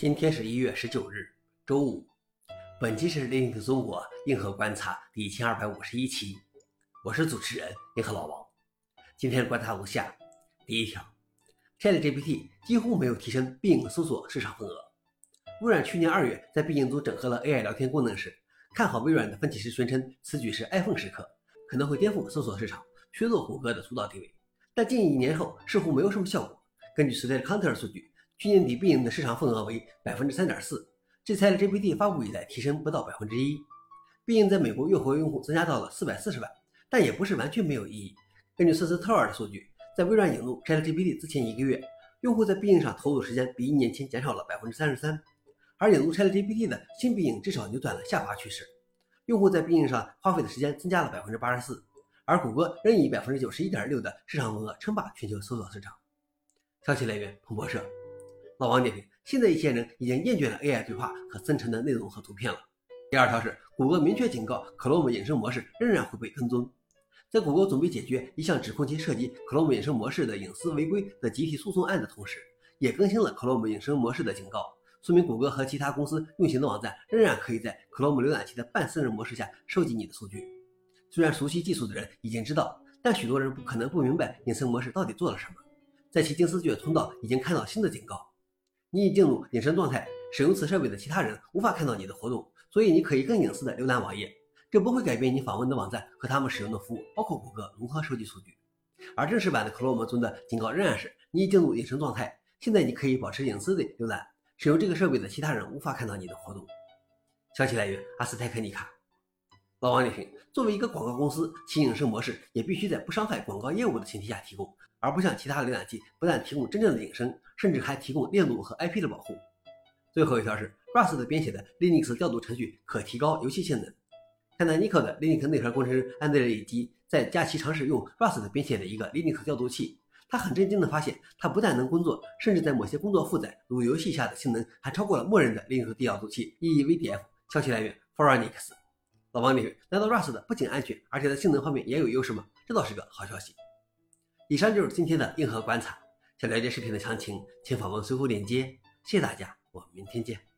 今天是一月十九日，周五。本期是 Linux 中国硬核观察第一千二百五十一期，我是主持人硬核老王。今天的观察如下：第一条，ChatGPT 几乎没有提升必应搜索市场份额。微软去年二月在必应中整合了 AI 聊天功能时，看好微软的分析师宣称此举是 iPhone 时刻，可能会颠覆搜索市场，削弱谷歌的主导地位。但近一年后似乎没有什么效果。根据 StatCounter 数据。去年底必应的市场份额为百分之三点四，这才 GPT 发布以来提升不到百分之一。必应在美国月活跃用户增加到了四百四十万，但也不是完全没有意义。根据瑟斯特尔的数据，在微软引入 ChatGPT 之前一个月，用户在必应上投入时间比一年前减少了百分之三十三，而引入 ChatGPT 的新必应至少扭转了下滑趋势，用户在必应上花费的时间增加了百分之八十四，而谷歌仍以百分之九十一点六的市场份额称霸全球搜索市场。消息来源：彭博社。老王点评：现在一些人已经厌倦了 AI 对话和生成的内容和图片了。第二条是，谷歌明确警告，Chrome 隐身模式仍然会被跟踪。在谷歌准备解决一项指控其涉及 Chrome 隐身模式的隐私违规的集体诉讼案的同时，也更新了 Chrome 隐身模式的警告，说明谷歌和其他公司运行的网站仍然可以在 Chrome 浏览器的半私人模式下收集你的数据。虽然熟悉技术的人已经知道，但许多人不可能不明白隐身模式到底做了什么。在其金丝雀通道已经看到新的警告。你已进入隐身状态，使用此设备的其他人无法看到你的活动，所以你可以更隐私的浏览网页。这不会改变你访问的网站和他们使用的服务，包括谷歌如何收集数据。而正式版的 Chrome 中的警告仍然是：你已进入隐身状态，现在你可以保持隐私的浏览，使用这个设备的其他人无法看到你的活动。消息来源：阿斯泰克尼卡。老王点评：作为一个广告公司，其隐身模式也必须在不伤害广告业务的前提下提供。而不像其他的浏览器，不但提供真正的隐身，甚至还提供链路和 IP 的保护。最后一条是 Rust 编写的 Linux 调度程序可提高游戏性能。看到 Nico 的 Linux 内核工程师安德烈基在假期尝试用 Rust 编写的一个 Linux 调度器，他很震惊地发现，它不但能工作，甚至在某些工作负载如游戏下的性能还超过了默认的 Linux 调度器 EEVDF。消息来源 f o r u n i x 老王你来到 Rust 不仅安全，而且在性能方面也有优势吗？这倒是个好消息。以上就是今天的硬核观察。想了解视频的详情，请访问随后链接。谢谢大家，我们明天见。